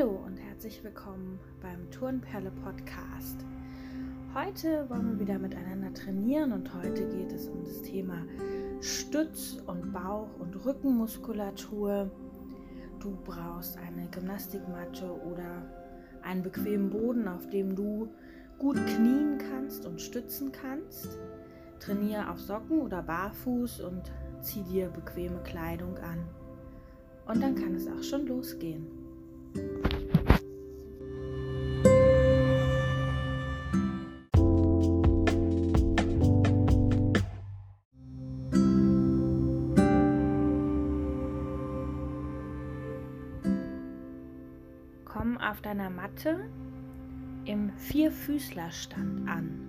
Hallo und herzlich willkommen beim Turnperle Podcast. Heute wollen wir wieder miteinander trainieren und heute geht es um das Thema Stütz- und Bauch- und Rückenmuskulatur. Du brauchst eine Gymnastikmatte oder einen bequemen Boden, auf dem du gut knien kannst und stützen kannst. Trainiere auf Socken oder barfuß und zieh dir bequeme Kleidung an. Und dann kann es auch schon losgehen. Komm auf deiner Matte im Vierfüßlerstand an.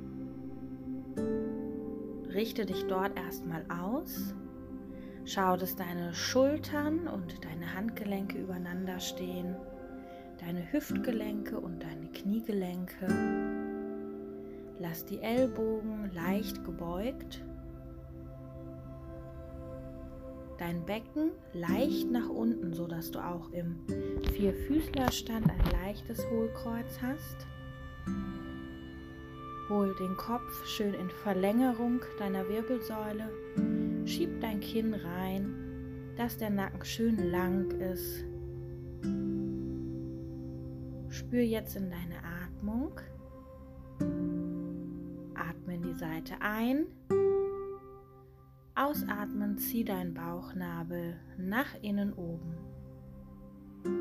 Richte dich dort erstmal aus Schau, dass deine Schultern und deine Handgelenke übereinander stehen, deine Hüftgelenke und deine Kniegelenke. Lass die Ellbogen leicht gebeugt, dein Becken leicht nach unten, sodass du auch im Vierfüßlerstand ein leichtes Hohlkreuz hast. Hol den Kopf schön in Verlängerung deiner Wirbelsäule Schieb dein Kinn rein, dass der Nacken schön lang ist. Spür jetzt in deine Atmung. Atme in die Seite ein. Ausatmen, zieh deinen Bauchnabel nach innen oben.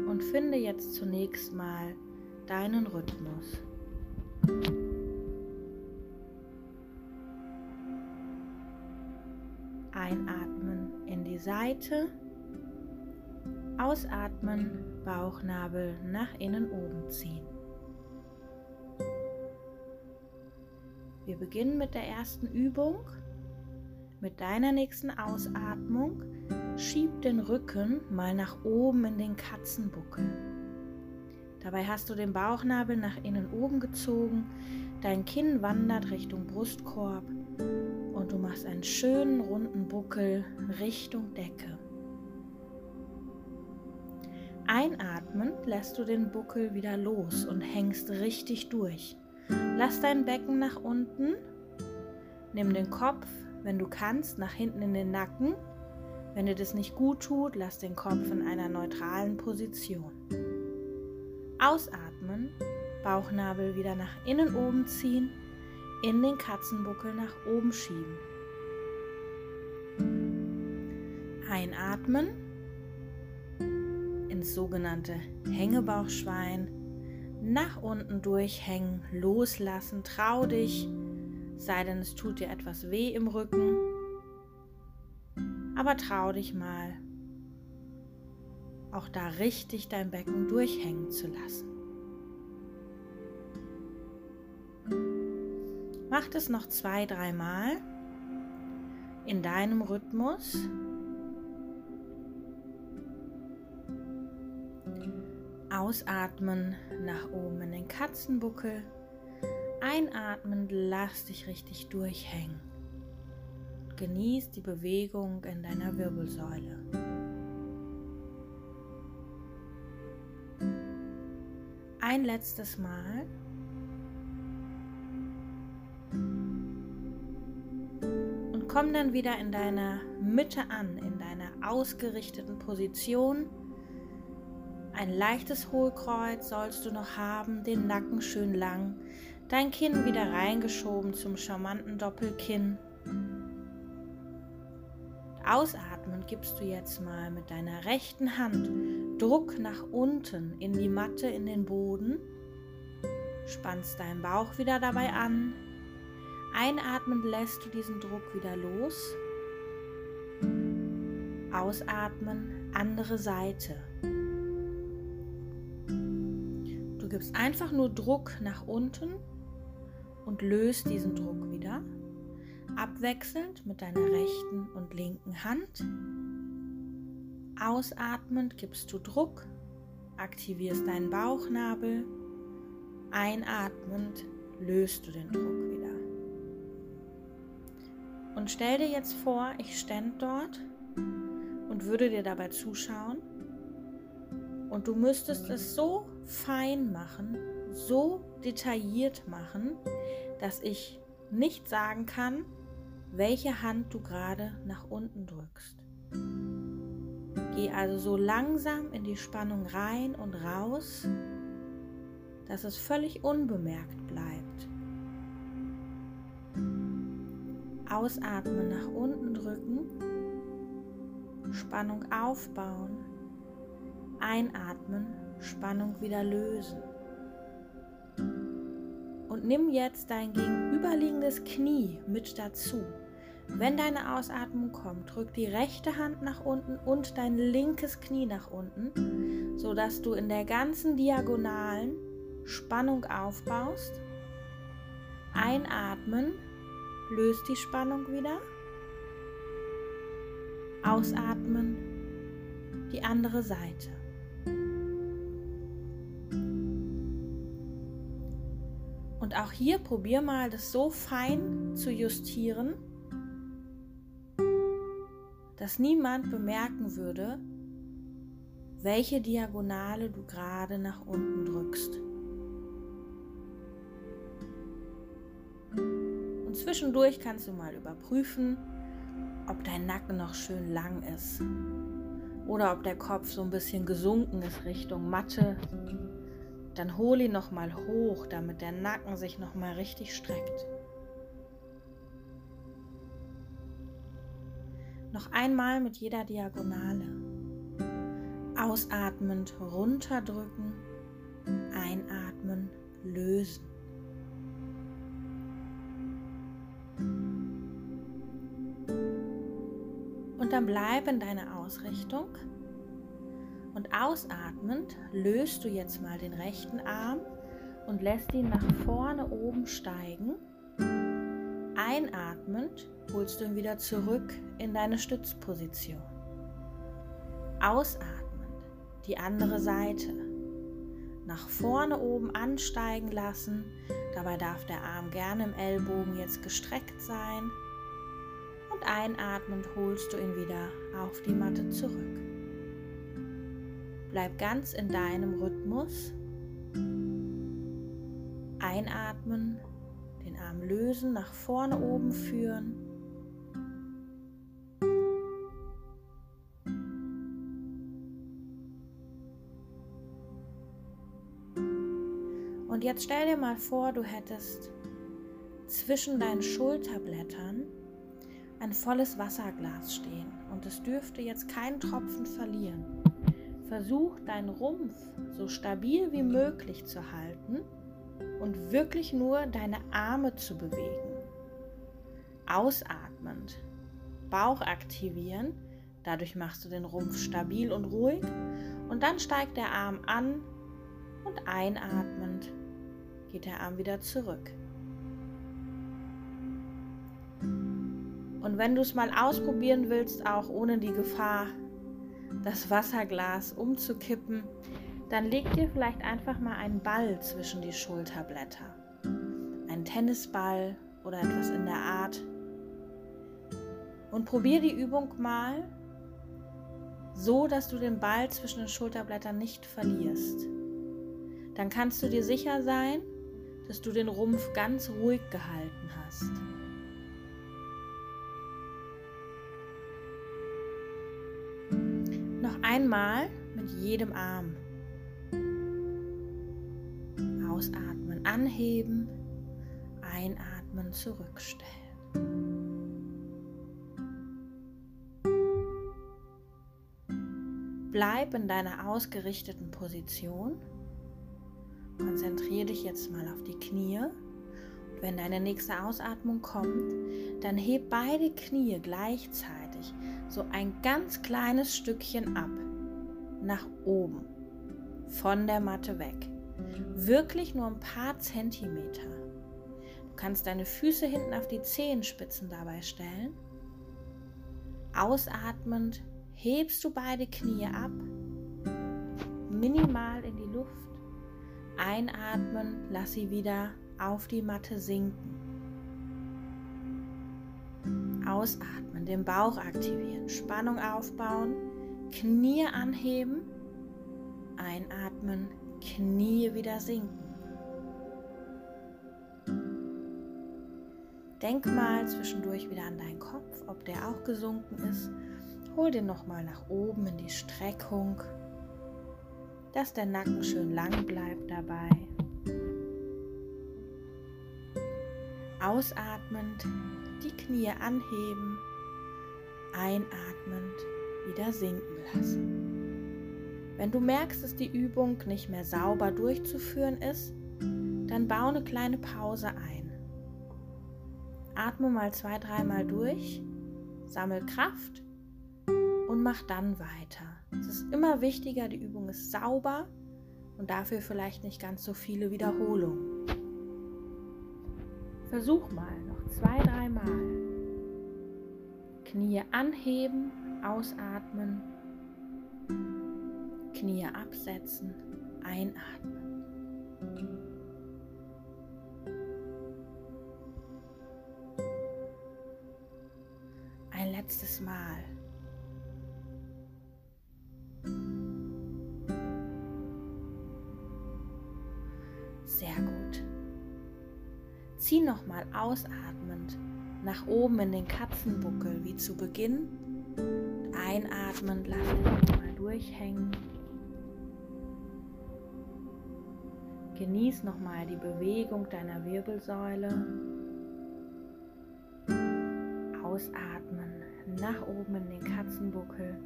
Und finde jetzt zunächst mal deinen Rhythmus. Einatmen in die Seite. Ausatmen, Bauchnabel nach innen oben ziehen. Wir beginnen mit der ersten Übung. Mit deiner nächsten Ausatmung schieb den Rücken mal nach oben in den Katzenbuckel. Dabei hast du den Bauchnabel nach innen oben gezogen, dein Kinn wandert Richtung Brustkorb und du machst einen schönen runden Buckel Richtung Decke. Einatmend lässt du den Buckel wieder los und hängst richtig durch. Lass dein Becken nach unten. Nimm den Kopf, wenn du kannst, nach hinten in den Nacken. Wenn dir das nicht gut tut, lass den Kopf in einer neutralen Position. Ausatmen, Bauchnabel wieder nach innen oben ziehen in den Katzenbuckel nach oben schieben. Einatmen ins sogenannte Hängebauchschwein, nach unten durchhängen, loslassen, trau dich, sei denn es tut dir etwas weh im Rücken, aber trau dich mal, auch da richtig dein Becken durchhängen zu lassen. Mach das noch zwei, dreimal in deinem Rhythmus. Ausatmen nach oben in den Katzenbuckel. Einatmen, lass dich richtig durchhängen. Genieß die Bewegung in deiner Wirbelsäule. Ein letztes Mal. komm dann wieder in deiner Mitte an, in deiner ausgerichteten Position. Ein leichtes Hohlkreuz sollst du noch haben, den Nacken schön lang, dein Kinn wieder reingeschoben zum charmanten Doppelkinn. Ausatmen gibst du jetzt mal mit deiner rechten Hand Druck nach unten in die Matte, in den Boden. Spannst deinen Bauch wieder dabei an, Einatmen lässt du diesen Druck wieder los. Ausatmen, andere Seite. Gibst einfach nur Druck nach unten und löst diesen Druck wieder. Abwechselnd mit deiner rechten und linken Hand. Ausatmend gibst du Druck, aktivierst deinen Bauchnabel. Einatmend löst du den Druck wieder. Und stell dir jetzt vor, ich stände dort und würde dir dabei zuschauen, Und du müsstest es so fein machen, so detailliert machen, dass ich nicht sagen kann, welche Hand du gerade nach unten drückst. Geh also so langsam in die Spannung rein und raus, dass es völlig unbemerkt bleibt. Ausatmen, nach unten drücken, Spannung aufbauen, einatmen, Spannung wieder lösen. Und nimm jetzt dein gegenüberliegendes Knie mit dazu. Wenn deine Ausatmung kommt, drück die rechte Hand nach unten und dein linkes Knie nach unten, sodass du in der ganzen Diagonalen Spannung aufbaust. Einatmen, löst die Spannung wieder. Ausatmen, die andere Seite. Und auch hier probier mal, das so fein zu justieren, dass niemand bemerken würde, welche Diagonale du gerade nach unten drückst. Und zwischendurch kannst du mal überprüfen, ob dein Nacken noch schön lang ist oder ob der Kopf so ein bisschen gesunken ist Richtung Matte dann hol ihn noch mal hoch, damit der Nacken sich noch mal richtig streckt. Noch einmal mit jeder Diagonale. Ausatmend runterdrücken, einatmen, lösen. Und dann bleib in deiner Ausrichtung und ausatmend löst du jetzt mal den rechten Arm und lässt ihn nach vorne oben steigen. Einatmend holst du ihn wieder zurück in deine Stützposition. Ausatmend die andere Seite. Nach vorne oben ansteigen lassen. Dabei darf der Arm gerne im Ellbogen jetzt gestreckt sein. Und einatmend holst du ihn wieder auf die Matte zurück. Bleib ganz in deinem Rhythmus. Einatmen, den Arm lösen, nach vorne oben führen. Und jetzt stell dir mal vor, du hättest zwischen deinen Schulterblättern ein volles Wasserglas stehen und es dürfte jetzt keinen Tropfen verlieren. Versuch deinen Rumpf so stabil wie möglich zu halten und wirklich nur deine Arme zu bewegen. Ausatmend, Bauch aktivieren, dadurch machst du den Rumpf stabil und ruhig und dann steigt der Arm an und einatmend geht der Arm wieder zurück. Und wenn du es mal ausprobieren willst, auch ohne die Gefahr, das Wasserglas umzukippen, dann leg dir vielleicht einfach mal einen Ball zwischen die Schulterblätter. Ein Tennisball oder etwas in der Art. Und probier die Übung mal so, dass du den Ball zwischen den Schulterblättern nicht verlierst. Dann kannst du dir sicher sein, dass du den Rumpf ganz ruhig gehalten hast. Einmal mit jedem Arm. Ausatmen, anheben, einatmen, zurückstellen. Bleib in deiner ausgerichteten Position. Konzentriere dich jetzt mal auf die Knie. Und wenn deine nächste Ausatmung kommt, dann heb beide Knie gleichzeitig so ein ganz kleines Stückchen ab, nach oben, von der Matte weg. Wirklich nur ein paar Zentimeter. Du kannst deine Füße hinten auf die Zehenspitzen dabei stellen. Ausatmend hebst du beide Knie ab, minimal in die Luft. Einatmen, lass sie wieder auf die Matte sinken. Ausatmen, den Bauch aktivieren, Spannung aufbauen, Knie anheben, Einatmen, Knie wieder sinken. Denk mal zwischendurch wieder an deinen Kopf, ob der auch gesunken ist. Hol den nochmal nach oben in die Streckung, dass der Nacken schön lang bleibt dabei. Ausatmend die Knie anheben, einatmend wieder sinken lassen. Wenn du merkst, dass die Übung nicht mehr sauber durchzuführen ist, dann baue eine kleine Pause ein. Atme mal zwei, dreimal durch, sammel Kraft und mach dann weiter. Es ist immer wichtiger, die Übung ist sauber und dafür vielleicht nicht ganz so viele Wiederholungen. Versuch mal noch zwei, dreimal. Knie anheben, ausatmen, Knie absetzen, einatmen. Ein letztes Mal. Zieh nochmal ausatmend nach oben in den Katzenbuckel wie zu Beginn. Einatmend lass dich mal durchhängen. Genieß nochmal die Bewegung deiner Wirbelsäule. Ausatmen, nach oben in den Katzenbuckel.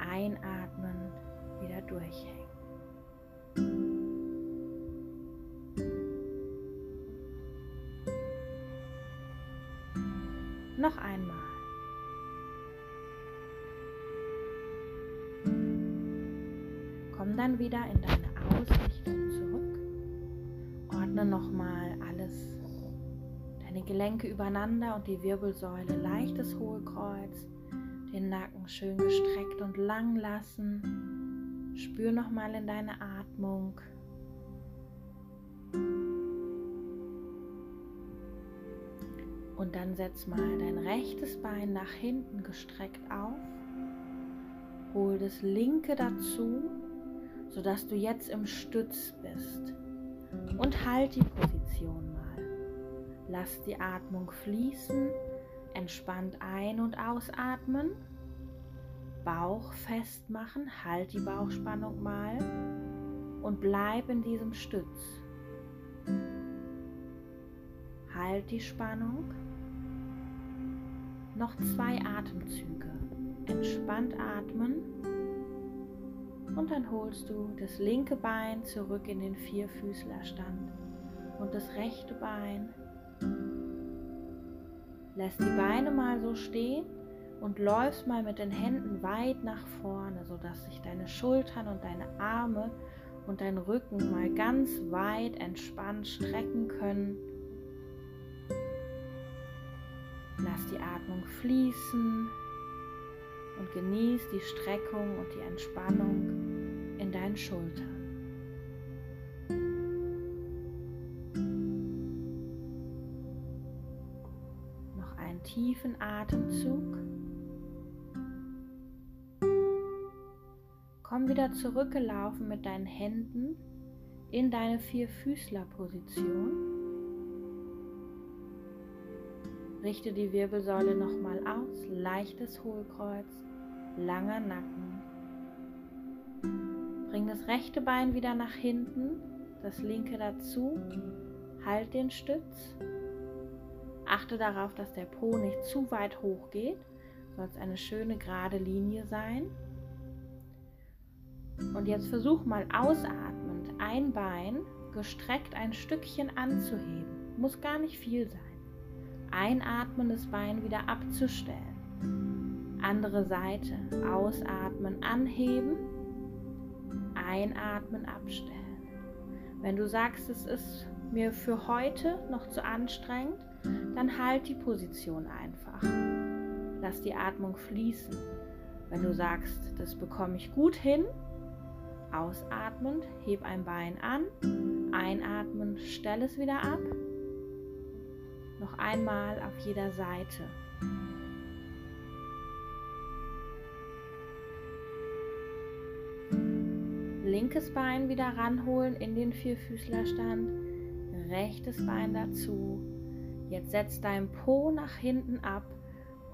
Einatmen, wieder durchhängen. Noch einmal. Komm dann wieder in deine Ausrichtung zurück. Ordne nochmal alles, deine Gelenke übereinander und die Wirbelsäule, leichtes Hohlkreuz, den Nacken schön gestreckt und lang lassen. Spür nochmal in deine Atmung. Und dann setz mal dein rechtes Bein nach hinten gestreckt auf. Hol das linke dazu, sodass du jetzt im Stütz bist. Und halt die Position mal. Lass die Atmung fließen, entspannt ein- und ausatmen. Bauch festmachen, halt die Bauchspannung mal und bleib in diesem Stütz. Halt die Spannung noch zwei Atemzüge. Entspannt atmen. Und dann holst du das linke Bein zurück in den Vierfüßlerstand und das rechte Bein. Lässt die Beine mal so stehen und läufst mal mit den Händen weit nach vorne, sodass sich deine Schultern und deine Arme und dein Rücken mal ganz weit entspannt strecken können Lass die Atmung fließen und genieß die Streckung und die Entspannung in deinen Schultern. Noch einen tiefen Atemzug. Komm wieder zurückgelaufen mit deinen Händen in deine Vierfüßlerposition. Richte die Wirbelsäule nochmal aus, leichtes Hohlkreuz, langer Nacken. Bring das rechte Bein wieder nach hinten, das linke dazu, halt den Stütz. Achte darauf, dass der Po nicht zu weit hoch geht, soll es eine schöne gerade Linie sein. Und jetzt versuch mal ausatmend ein Bein gestreckt ein Stückchen anzuheben. Muss gar nicht viel sein. Einatmen, das Bein wieder abzustellen. Andere Seite. Ausatmen, anheben. Einatmen, abstellen. Wenn du sagst, es ist mir für heute noch zu anstrengend, dann halt die Position einfach. Lass die Atmung fließen. Wenn du sagst, das bekomme ich gut hin, ausatmend, heb ein Bein an, einatmen, stell es wieder ab noch einmal auf jeder Seite. Linkes Bein wieder ranholen in den Vierfüßlerstand, rechtes Bein dazu. Jetzt setz dein Po nach hinten ab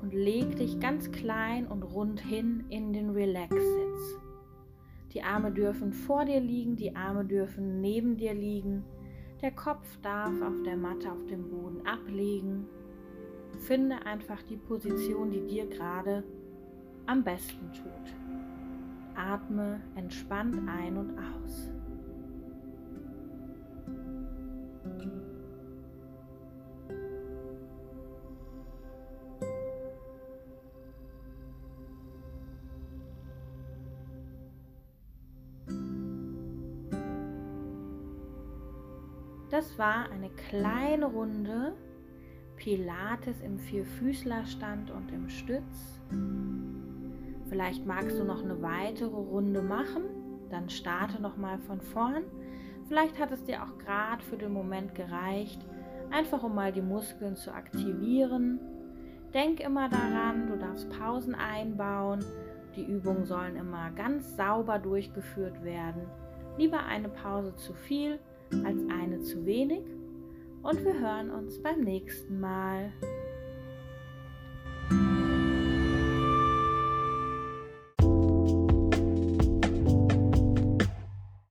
und leg dich ganz klein und rund hin in den Relax-Sitz. Die Arme dürfen vor dir liegen, die Arme dürfen neben dir liegen. Der Kopf darf auf der Matte auf dem Boden ablegen. Finde einfach die Position, die dir gerade am besten tut. Atme entspannt ein und aus. War eine kleine Runde Pilates im Vierfüßlerstand und im Stütz. Vielleicht magst du noch eine weitere Runde machen, dann starte noch mal von vorn. Vielleicht hat es dir auch gerade für den Moment gereicht, einfach um mal die Muskeln zu aktivieren. Denk immer daran, du darfst Pausen einbauen. Die Übungen sollen immer ganz sauber durchgeführt werden. Lieber eine Pause zu viel als eine zu wenig. Und wir hören uns beim nächsten Mal.